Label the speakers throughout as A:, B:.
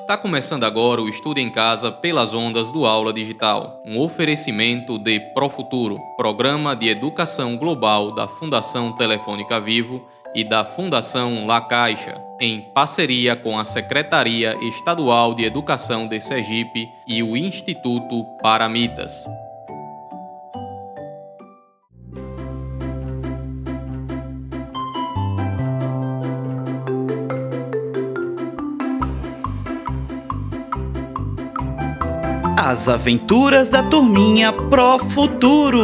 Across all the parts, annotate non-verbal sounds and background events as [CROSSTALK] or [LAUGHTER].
A: Está começando agora o Estudo em Casa pelas ondas do Aula Digital, um oferecimento de Profuturo, programa de educação global da Fundação Telefônica Vivo e da Fundação La Caixa, em parceria com a Secretaria Estadual de Educação de Sergipe e o Instituto Paramitas.
B: As Aventuras da Turminha Pro Futuro.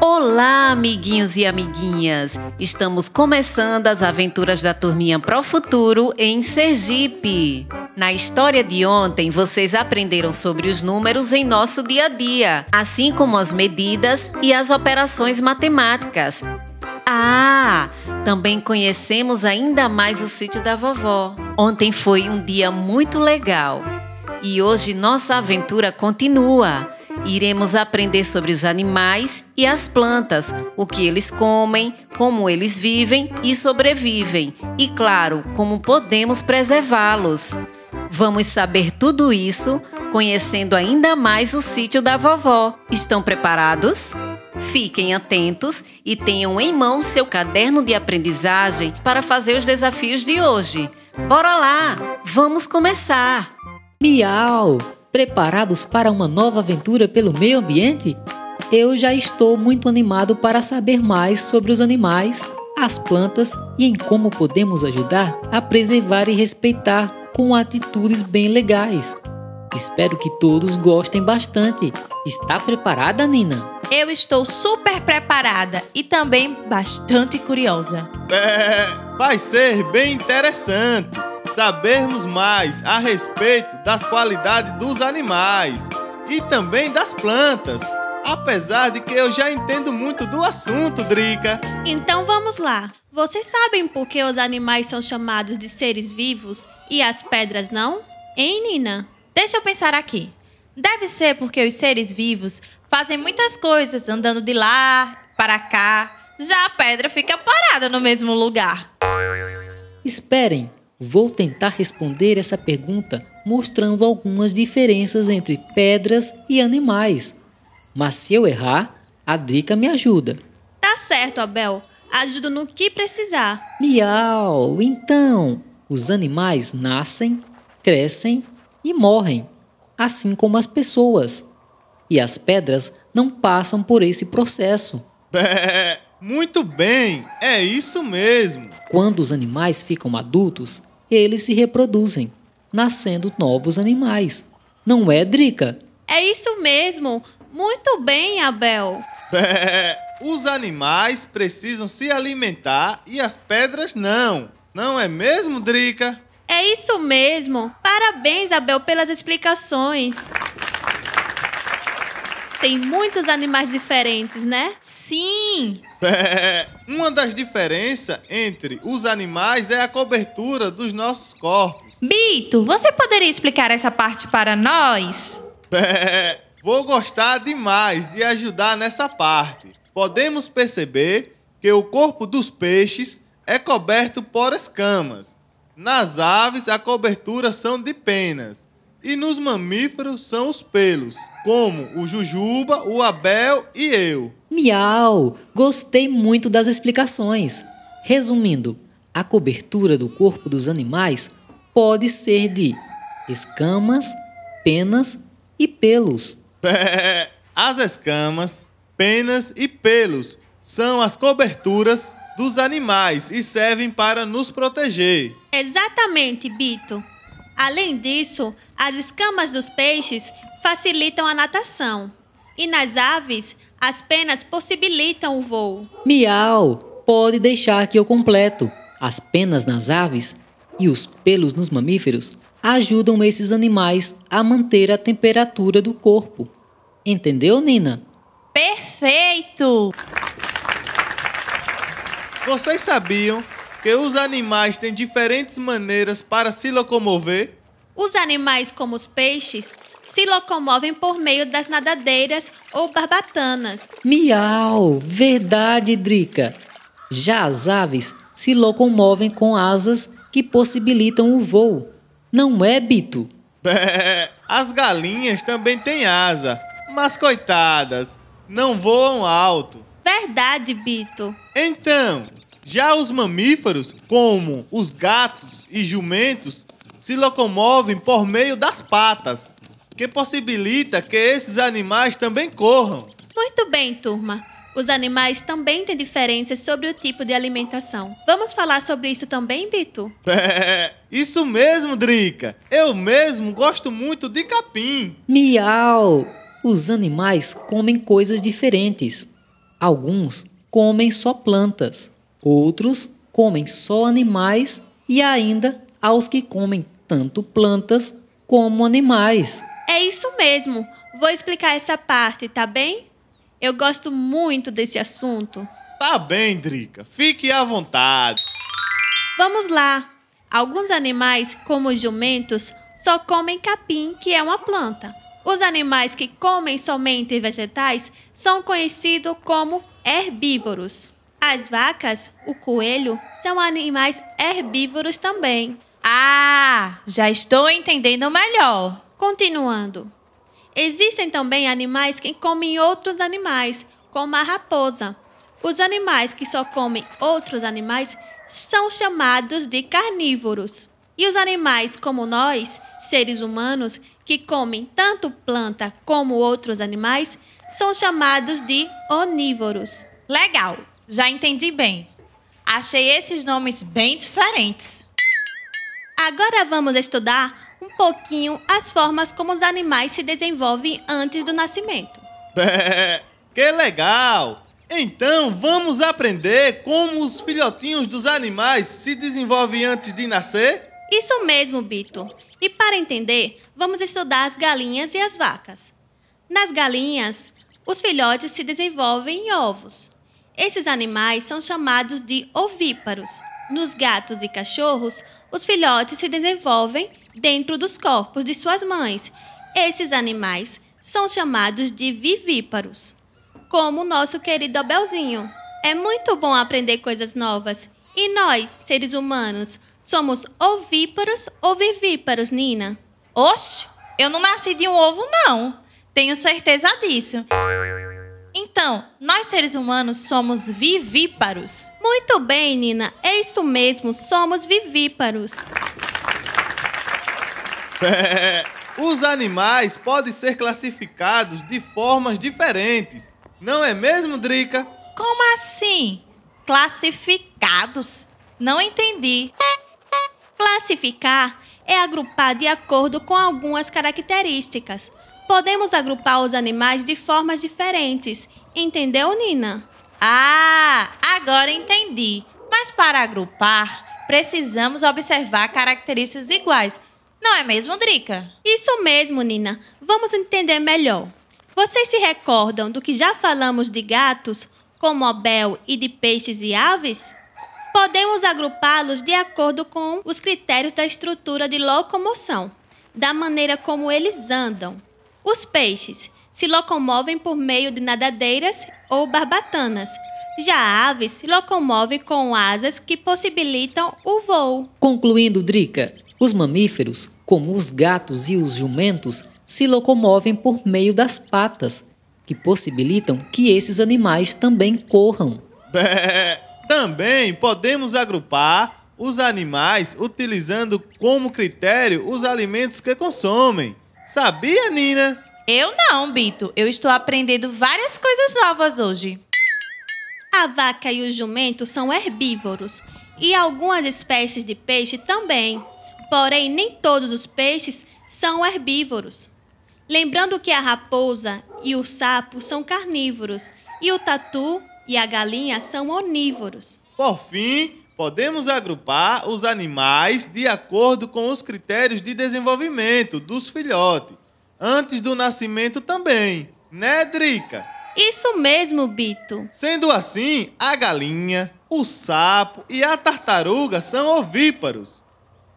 C: Olá, amiguinhos e amiguinhas! Estamos começando as aventuras da Turminha Pro Futuro em Sergipe. Na história de ontem, vocês aprenderam sobre os números em nosso dia a dia, assim como as medidas e as operações matemáticas. Ah, também conhecemos ainda mais o sítio da vovó. Ontem foi um dia muito legal e hoje nossa aventura continua. Iremos aprender sobre os animais e as plantas, o que eles comem, como eles vivem e sobrevivem, e claro, como podemos preservá-los. Vamos saber tudo isso conhecendo ainda mais o sítio da vovó. Estão preparados? Fiquem atentos e tenham em mão seu caderno de aprendizagem para fazer os desafios de hoje. Bora lá! Vamos começar!
D: Miau! Preparados para uma nova aventura pelo meio ambiente? Eu já estou muito animado para saber mais sobre os animais, as plantas e em como podemos ajudar a preservar e respeitar com atitudes bem legais. Espero que todos gostem bastante. Está preparada, Nina?
E: Eu estou super preparada e também bastante curiosa.
F: É, vai ser bem interessante sabermos mais a respeito das qualidades dos animais e também das plantas. Apesar de que eu já entendo muito do assunto, Drica.
G: Então vamos lá. Vocês sabem por que os animais são chamados de seres vivos e as pedras não? Hein, Nina?
E: Deixa eu pensar aqui. Deve ser porque os seres vivos fazem muitas coisas andando de lá para cá. Já a pedra fica parada no mesmo lugar.
D: Esperem, vou tentar responder essa pergunta mostrando algumas diferenças entre pedras e animais. Mas se eu errar, a Drica me ajuda.
G: Tá certo, Abel. Ajuda no que precisar.
D: Miau! Então, os animais nascem, crescem e morrem, assim como as pessoas. E as pedras não passam por esse processo. [LAUGHS]
F: É, muito bem, é isso mesmo.
D: Quando os animais ficam adultos, eles se reproduzem, nascendo novos animais. Não é, Drica?
G: É isso mesmo. Muito bem, Abel. [LAUGHS]
F: É, os animais precisam se alimentar e as pedras não. Não é mesmo, Drica?
G: É isso mesmo. Parabéns, Abel, pelas explicações. Tem muitos animais diferentes, né?
E: Sim! [LAUGHS]
F: É, uma das diferenças entre os animais é a cobertura dos nossos corpos.
E: Bito, você poderia explicar essa parte para nós? [LAUGHS]
F: É, vou gostar demais de ajudar nessa parte. Podemos perceber que o corpo dos peixes é coberto por escamas. Nas aves, a cobertura são de penas. E nos mamíferos são os pelos, como o Jujuba, o Abel e eu.
D: Miau! Gostei muito das explicações. Resumindo, a cobertura do corpo dos animais pode ser de escamas, penas e pelos. [LAUGHS]
F: As escamas, penas e pelos são as coberturas dos animais e servem para nos proteger.
G: Exatamente, Bito. Além disso, as escamas dos peixes facilitam a natação. E nas aves, as penas possibilitam o voo.
D: Miau! Pode deixar que eu completo. As penas nas aves e os pelos nos mamíferos ajudam esses animais a manter a temperatura do corpo. Entendeu, Nina?
E: Perfeito!
F: Vocês sabiam que os animais têm diferentes maneiras para se locomover?
G: Os animais, como os peixes, se locomovem por meio das nadadeiras ou barbatanas.
D: Miau! Verdade, Drica. Já as aves se locomovem com asas que possibilitam o voo. Não é, Bito?
F: É, as galinhas também têm asa, mas coitadas, não voam alto.
G: Verdade, Bito.
F: Então, já os mamíferos, como os gatos e jumentos, se locomovem por meio das patas, que possibilita que esses animais também corram.
G: Muito bem, turma. Os animais também têm diferenças sobre o tipo de alimentação. Vamos falar sobre isso também, Bito? [LAUGHS]
F: É, isso mesmo, Drica. Eu mesmo gosto muito de capim.
D: Miau! Os animais comem coisas diferentes. Alguns comem só plantas, outros comem só animais e ainda há os que comem tanto plantas como animais.
G: É isso mesmo. Vou explicar essa parte, tá bem? Eu gosto muito desse assunto.
F: Tá bem, Drica. Fique à vontade.
G: Vamos lá. Alguns animais, como os jumentos, só comem capim, que é uma planta. Os animais que comem somente vegetais são conhecidos como herbívoros. As vacas, o coelho, são animais herbívoros também.
E: Ah, já estou entendendo melhor.
G: Continuando. Existem também animais que comem outros animais, como a raposa. Os animais que só comem outros animais são chamados de carnívoros. E os animais como nós, seres humanos, que comem tanto planta como outros animais, são chamados de onívoros.
E: Legal, já entendi bem. Achei esses nomes bem diferentes.
G: Agora vamos estudar um pouquinho as formas como os animais se desenvolvem antes do nascimento.
F: É, [LAUGHS] que legal! Então vamos aprender como os filhotinhos dos animais se desenvolvem antes de nascer?
G: Isso mesmo, Bito. E para entender, vamos estudar as galinhas e as vacas. Nas galinhas, os filhotes se desenvolvem em ovos. Esses animais são chamados de ovíparos. Nos gatos e cachorros, os filhotes se desenvolvem dentro dos corpos de suas mães. Esses animais são chamados de vivíparos, como o nosso querido Abelzinho. É muito bom aprender coisas novas. E nós, seres humanos, somos ovíparos ou vivíparos, Nina?
E: Oxe, eu não nasci de um ovo, não. Tenho certeza disso. Então, nós seres humanos somos vivíparos.
G: Muito bem, Nina. É isso mesmo, somos vivíparos.
F: É, [LAUGHS] os animais podem ser classificados de formas diferentes. Não é mesmo, Drica?
E: Como assim? Classificados? Não entendi.
G: Classificar é agrupar de acordo com algumas características. Podemos agrupar os animais de formas diferentes. Entendeu, Nina?
E: Ah, agora entendi. Mas para agrupar, precisamos observar características iguais. Não é mesmo, Drica?
G: Isso mesmo, Nina. Vamos entender melhor. Vocês se recordam do que já falamos de gatos, como Abel, e de peixes e aves? Podemos agrupá-los de acordo com os critérios da estrutura de locomoção, da maneira como eles andam. Os peixes se locomovem por meio de nadadeiras ou barbatanas. Já aves se locomovem com asas que possibilitam o voo.
D: Concluindo, Drica, os mamíferos, como os gatos e os jumentos, se locomovem por meio das patas, que possibilitam que esses animais também corram.
F: É, também podemos agrupar os animais utilizando como critério os alimentos que consomem. Sabia, Nina?
E: Eu não, Bito. Eu estou aprendendo várias coisas novas hoje.
G: A vaca e o jumento são herbívoros e algumas espécies de peixe também. Porém, nem todos os peixes são herbívoros. Lembrando que a raposa e o sapo são carnívoros e o tatu e a galinha são onívoros.
F: Por fim, podemos agrupar os animais de acordo com os critérios de desenvolvimento dos filhotes, antes do nascimento também, né, Drica?
G: Isso mesmo, Bito.
F: Sendo assim, a galinha, o sapo e a tartaruga são ovíparos.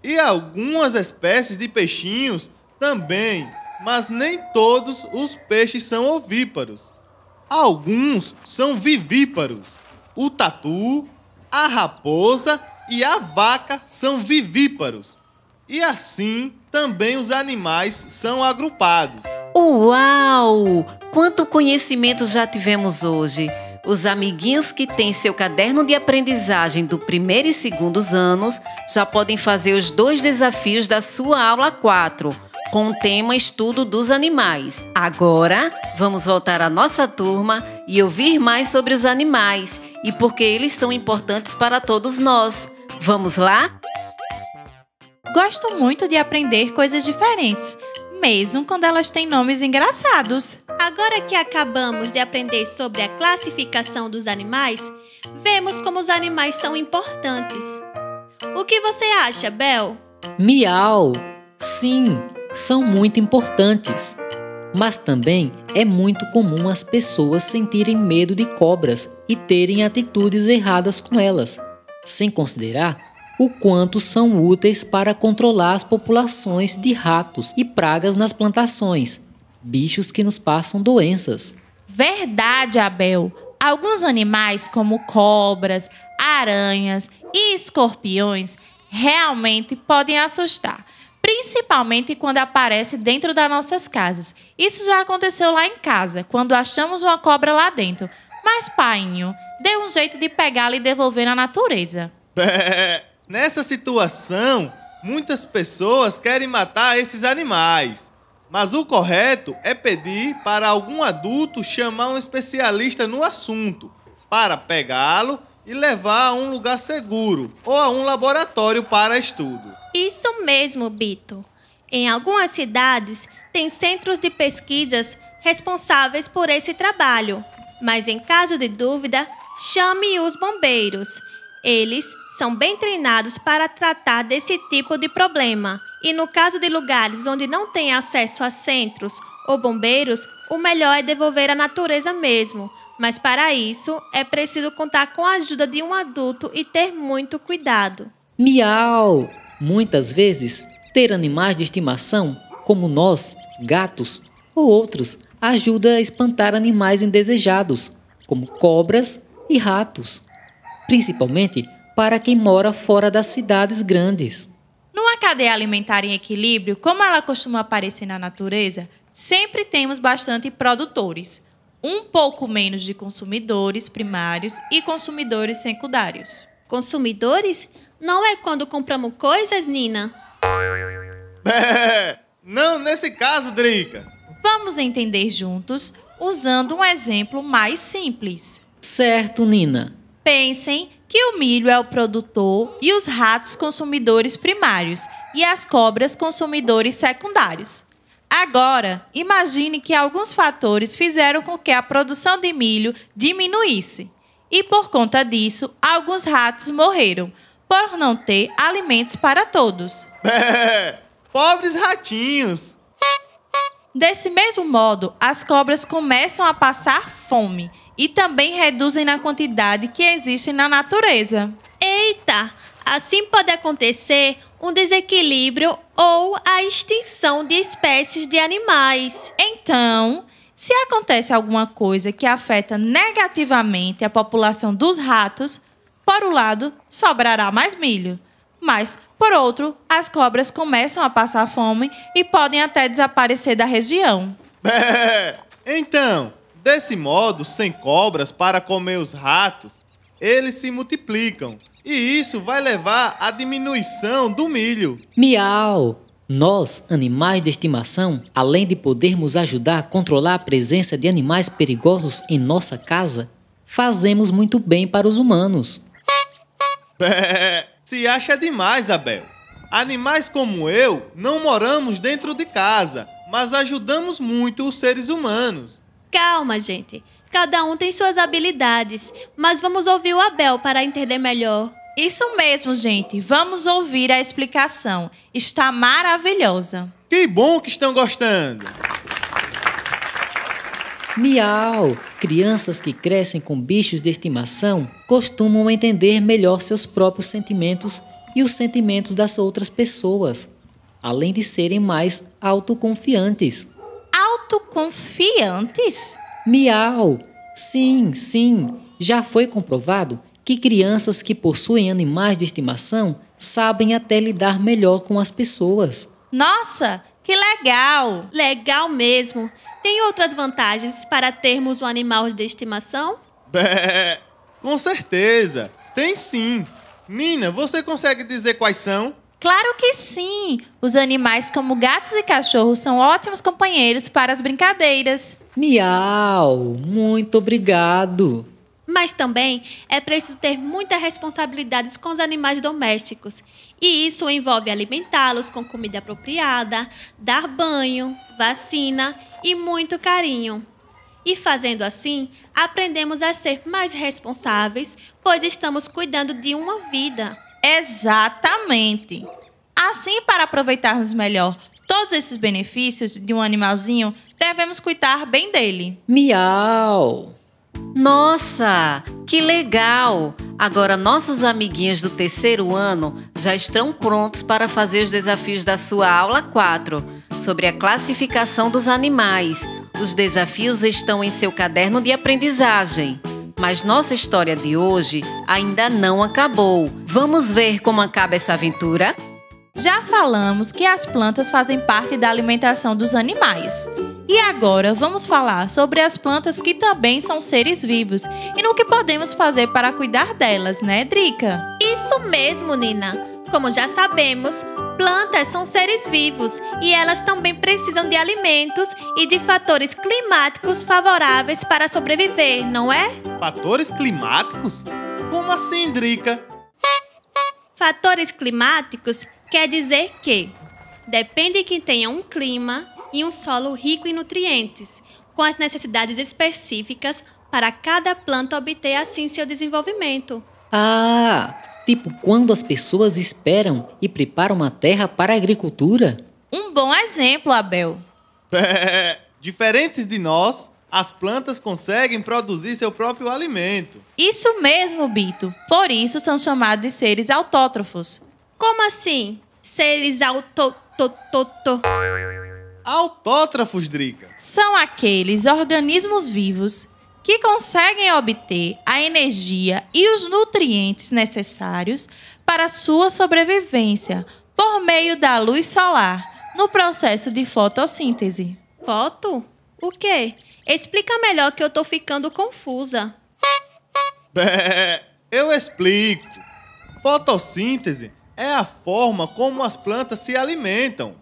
F: E algumas espécies de peixinhos também, mas nem todos os peixes são ovíparos. Alguns são vivíparos. O tatu, a raposa e a vaca são vivíparos. E assim também os animais são agrupados.
C: Uau! Quanto conhecimento já tivemos hoje! Os amiguinhos que têm seu caderno de aprendizagem do primeiro e segundos anos já podem fazer os dois desafios da sua aula 4, com o tema Estudo dos Animais. Agora, vamos voltar à nossa turma e ouvir mais sobre os animais e por que eles são importantes para todos nós. Vamos lá?
E: Gosto muito de aprender coisas diferentes, mesmo quando elas têm nomes engraçados.
G: Agora que acabamos de aprender sobre a classificação dos animais, vemos como os animais são importantes. O que você acha, Bel?
D: Miau! Sim, são muito importantes. Mas também é muito comum as pessoas sentirem medo de cobras e terem atitudes erradas com elas, sem considerar o quanto são úteis para controlar as populações de ratos e pragas nas plantações, bichos que nos passam doenças.
E: Verdade, Abel. Alguns animais, como cobras, aranhas e escorpiões, realmente podem assustar, principalmente quando aparece dentro das nossas casas. Isso já aconteceu lá em casa, quando achamos uma cobra lá dentro. Mas, painho, dê um jeito de pegá-la e devolver na natureza. [LAUGHS]
F: Nessa situação, muitas pessoas querem matar esses animais. Mas o correto é pedir para algum adulto chamar um especialista no assunto para pegá-lo e levar a um lugar seguro ou a um laboratório para estudo.
G: Isso mesmo, Bito. Em algumas cidades, tem centros de pesquisas responsáveis por esse trabalho. Mas em caso de dúvida, chame os bombeiros. Eles são bem treinados para tratar desse tipo de problema. E no caso de lugares onde não tem acesso a centros ou bombeiros, o melhor é devolver à natureza mesmo. Mas para isso, é preciso contar com a ajuda de um adulto e ter muito cuidado.
D: Miau! Muitas vezes, ter animais de estimação, como nós, gatos ou outros, ajuda a espantar animais indesejados, como cobras e ratos, principalmente para quem mora fora das cidades grandes.
E: Numa cadeia alimentar em equilíbrio, como ela costuma aparecer na natureza, sempre temos bastante produtores, um pouco menos de consumidores primários e consumidores secundários.
G: Consumidores? Não é quando compramos coisas, Nina? [LAUGHS]
F: Não nesse caso, Drica.
E: Vamos entender juntos usando um exemplo mais simples.
D: Certo, Nina.
E: Pensem que o milho é o produtor e os ratos consumidores primários e as cobras consumidores secundários. Agora, imagine que alguns fatores fizeram com que a produção de milho diminuísse. E por conta disso, alguns ratos morreram, por não ter alimentos para todos. [LAUGHS]
F: Pobres ratinhos!
E: Desse mesmo modo, as cobras começam a passar fome e também reduzem na quantidade que existe na natureza.
G: Eita! Assim pode acontecer um desequilíbrio ou a extinção de espécies de animais.
E: Então, se acontece alguma coisa que afeta negativamente a população dos ratos, por um lado, sobrará mais milho. Mas, por outro, as cobras começam a passar fome e podem até desaparecer da região. [LAUGHS]
F: então, desse modo, sem cobras para comer os ratos, eles se multiplicam. E isso vai levar à diminuição do milho.
D: Miau! Nós, animais de estimação, além de podermos ajudar a controlar a presença de animais perigosos em nossa casa, fazemos muito bem para os humanos. [LAUGHS]
F: Se acha demais, Abel. Animais como eu não moramos dentro de casa, mas ajudamos muito os seres humanos.
G: Calma, gente. Cada um tem suas habilidades, mas vamos ouvir o Abel para entender melhor.
E: Isso mesmo, gente. Vamos ouvir a explicação. Está maravilhosa.
F: Que bom que estão gostando.
D: Miau! Crianças que crescem com bichos de estimação costumam entender melhor seus próprios sentimentos e os sentimentos das outras pessoas, além de serem mais autoconfiantes.
E: Autoconfiantes?
D: Miau! Sim, sim, já foi comprovado que crianças que possuem animais de estimação sabem até lidar melhor com as pessoas.
E: Nossa, que legal!
G: Legal mesmo. Tem outras vantagens para termos um animal de estimação?
F: Bé, com certeza. Tem sim. Nina, você consegue dizer quais são?
E: Claro que sim! Os animais, como gatos e cachorros, são ótimos companheiros para as brincadeiras.
D: Miau! Muito obrigado!
G: Mas também é preciso ter muitas responsabilidades com os animais domésticos. E isso envolve alimentá-los com comida apropriada, dar banho, vacina e muito carinho. E fazendo assim, aprendemos a ser mais responsáveis, pois estamos cuidando de uma vida.
E: Exatamente! Assim, para aproveitarmos melhor todos esses benefícios de um animalzinho, devemos cuidar bem dele.
D: Miau!
C: Nossa, que legal! Agora nossos amiguinhos do terceiro ano já estão prontos para fazer os desafios da sua aula 4 sobre a classificação dos animais. Os desafios estão em seu caderno de aprendizagem. Mas nossa história de hoje ainda não acabou. Vamos ver como acaba essa aventura?
E: Já falamos que as plantas fazem parte da alimentação dos animais. E agora vamos falar sobre as plantas que também são seres vivos e no que podemos fazer para cuidar delas, né, Drica?
G: Isso mesmo, Nina. Como já sabemos, plantas são seres vivos e elas também precisam de alimentos e de fatores climáticos favoráveis para sobreviver, não é?
F: Fatores climáticos? Como assim, Drica?
G: Fatores climáticos quer dizer que depende de que tenha um clima e um solo rico em nutrientes, com as necessidades específicas para cada planta obter assim seu desenvolvimento.
D: Ah, tipo quando as pessoas esperam e preparam a terra para a agricultura?
E: Um bom exemplo, Abel. [LAUGHS]
F: Diferentes de nós, as plantas conseguem produzir seu próprio alimento.
E: Isso mesmo, Bito. Por isso são chamados de seres autótrofos.
G: Como assim? Seres autotototo.
F: Autótrafos, Drica.
E: São aqueles organismos vivos que conseguem obter a energia e os nutrientes necessários para sua sobrevivência por meio da luz solar no processo de fotossíntese.
G: Foto? O quê? Explica melhor que eu tô ficando confusa.
F: Bé, [LAUGHS] eu explico. Fotossíntese é a forma como as plantas se alimentam.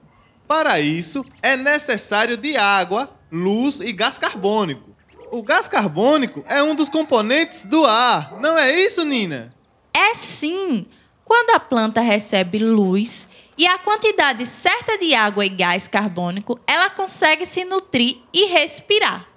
F: Para isso, é necessário de água, luz e gás carbônico. O gás carbônico é um dos componentes do ar, não é isso, Nina?
E: É sim! Quando a planta recebe luz e a quantidade certa de água e gás carbônico, ela consegue se nutrir e respirar.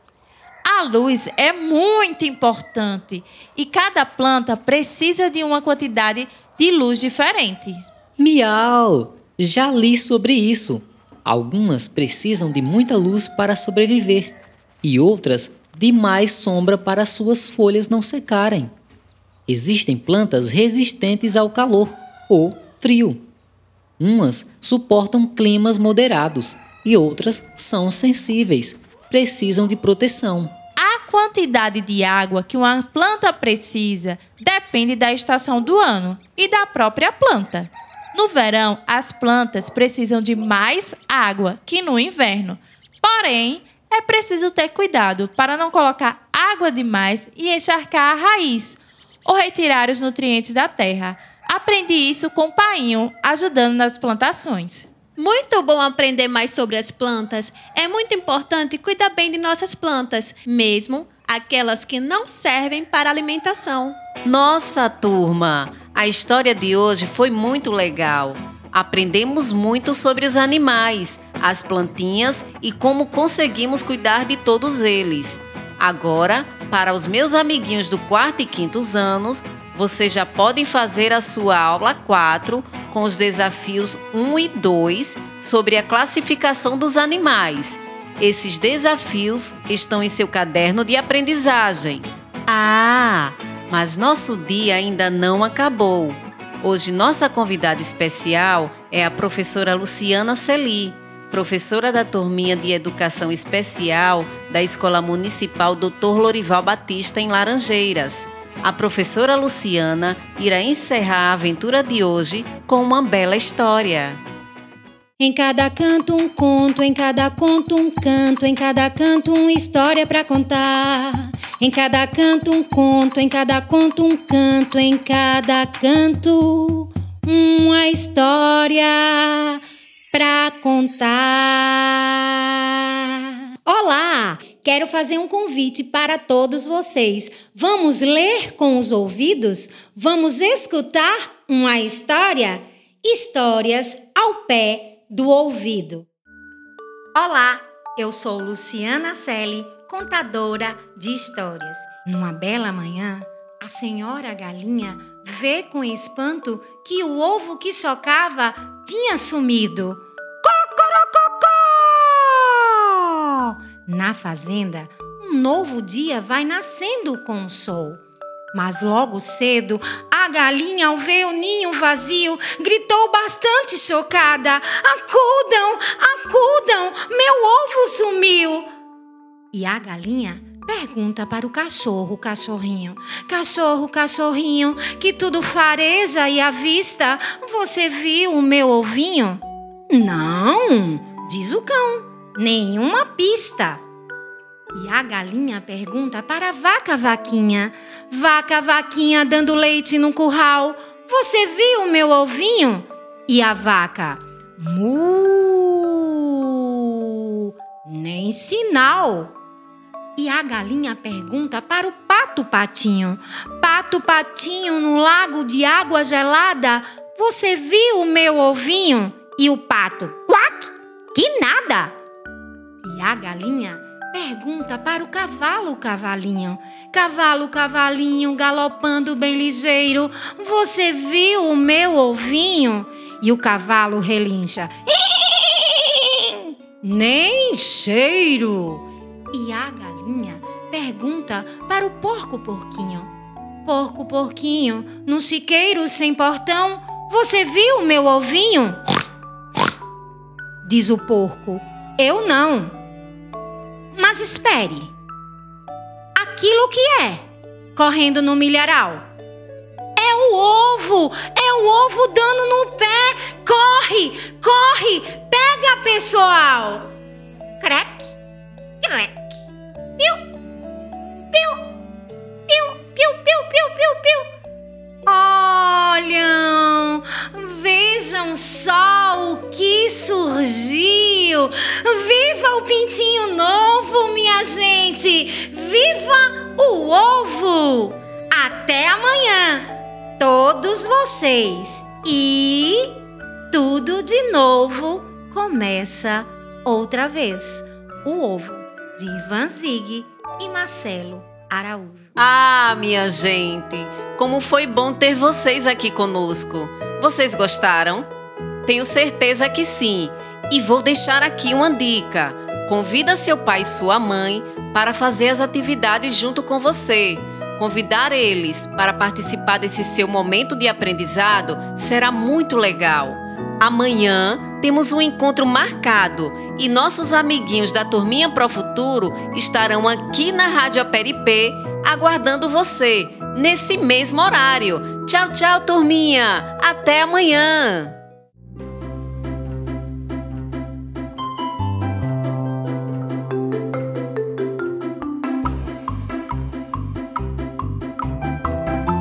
E: A luz é muito importante e cada planta precisa de uma quantidade de luz diferente.
D: Miau! Já li sobre isso. Algumas precisam de muita luz para sobreviver e outras de mais sombra para suas folhas não secarem. Existem plantas resistentes ao calor ou frio. Umas suportam climas moderados e outras são sensíveis, precisam de proteção.
E: A quantidade de água que uma planta precisa depende da estação do ano e da própria planta. No verão, as plantas precisam de mais água que no inverno. Porém, é preciso ter cuidado para não colocar água demais e encharcar a raiz ou retirar os nutrientes da terra. Aprendi isso com o painho, ajudando nas plantações.
G: Muito bom aprender mais sobre as plantas. É muito importante cuidar bem de nossas plantas, mesmo aquelas que não servem para alimentação.
C: Nossa, turma! A história de hoje foi muito legal. Aprendemos muito sobre os animais, as plantinhas e como conseguimos cuidar de todos eles. Agora, para os meus amiguinhos do quarto e quinto anos, vocês já podem fazer a sua aula 4 com os desafios 1 e 2 sobre a classificação dos animais. Esses desafios estão em seu caderno de aprendizagem. Ah, mas nosso dia ainda não acabou. Hoje, nossa convidada especial é a professora Luciana Celi, professora da turminha de Educação Especial da Escola Municipal Dr. Lorival Batista, em Laranjeiras. a professora Luciana irá encerrar a aventura de hoje com uma bela história.
H: Em cada canto um conto, em cada conto um canto, em cada canto uma história para contar. Em cada canto um conto, em cada conto um canto, em cada canto uma história para contar. Olá, quero fazer um convite para todos vocês. Vamos ler com os ouvidos? Vamos escutar uma história? Histórias ao pé do ouvido. Olá, eu sou Luciana Selle, contadora de histórias. Numa bela manhã, a senhora galinha vê com espanto que o ovo que chocava tinha sumido. Na fazenda, um novo dia vai nascendo com o sol. Mas logo cedo, a galinha, ao ver o ninho vazio, gritou bastante chocada: Acudam, acudam, meu ovo sumiu! E a galinha pergunta para o cachorro, cachorrinho: Cachorro, cachorrinho, que tudo fareja e à vista, você viu o meu ovinho? Não, diz o cão, nenhuma pista. E a galinha pergunta para a vaca vaquinha: Vaca vaquinha dando leite no curral, você viu o meu ovinho? E a vaca: Mu! Nem sinal. E a galinha pergunta para o pato patinho: Pato patinho no lago de água gelada, você viu o meu ovinho? E o pato: Quack! Que nada! Galinha pergunta para o cavalo, cavalinho. Cavalo, cavalinho, galopando bem ligeiro, você viu o meu ovinho? E o cavalo relincha. [LAUGHS] Nem cheiro. E a galinha pergunta para o porco porquinho. Porco porquinho, num chiqueiro sem portão, você viu o meu ovinho? Diz o porco. Eu não. Mas espere. Aquilo que é correndo no milharal? É o ovo! É o ovo dando no pé! Corre! Corre! Pega, pessoal! Crack! Crack! Até amanhã, todos vocês! E tudo de novo começa outra vez. O ovo de Ivan Zig e Marcelo Araújo.
C: Ah, minha gente, como foi bom ter vocês aqui conosco. Vocês gostaram? Tenho certeza que sim. E vou deixar aqui uma dica. Convida seu pai e sua mãe para fazer as atividades junto com você. Convidar eles para participar desse seu momento de aprendizado será muito legal. Amanhã temos um encontro marcado e nossos amiguinhos da Turminha Pro Futuro estarão aqui na Rádio Aperipê aguardando você nesse mesmo horário. Tchau, tchau, turminha! Até amanhã!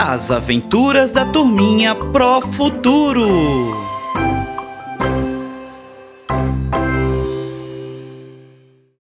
B: As aventuras da turminha Pro Futuro.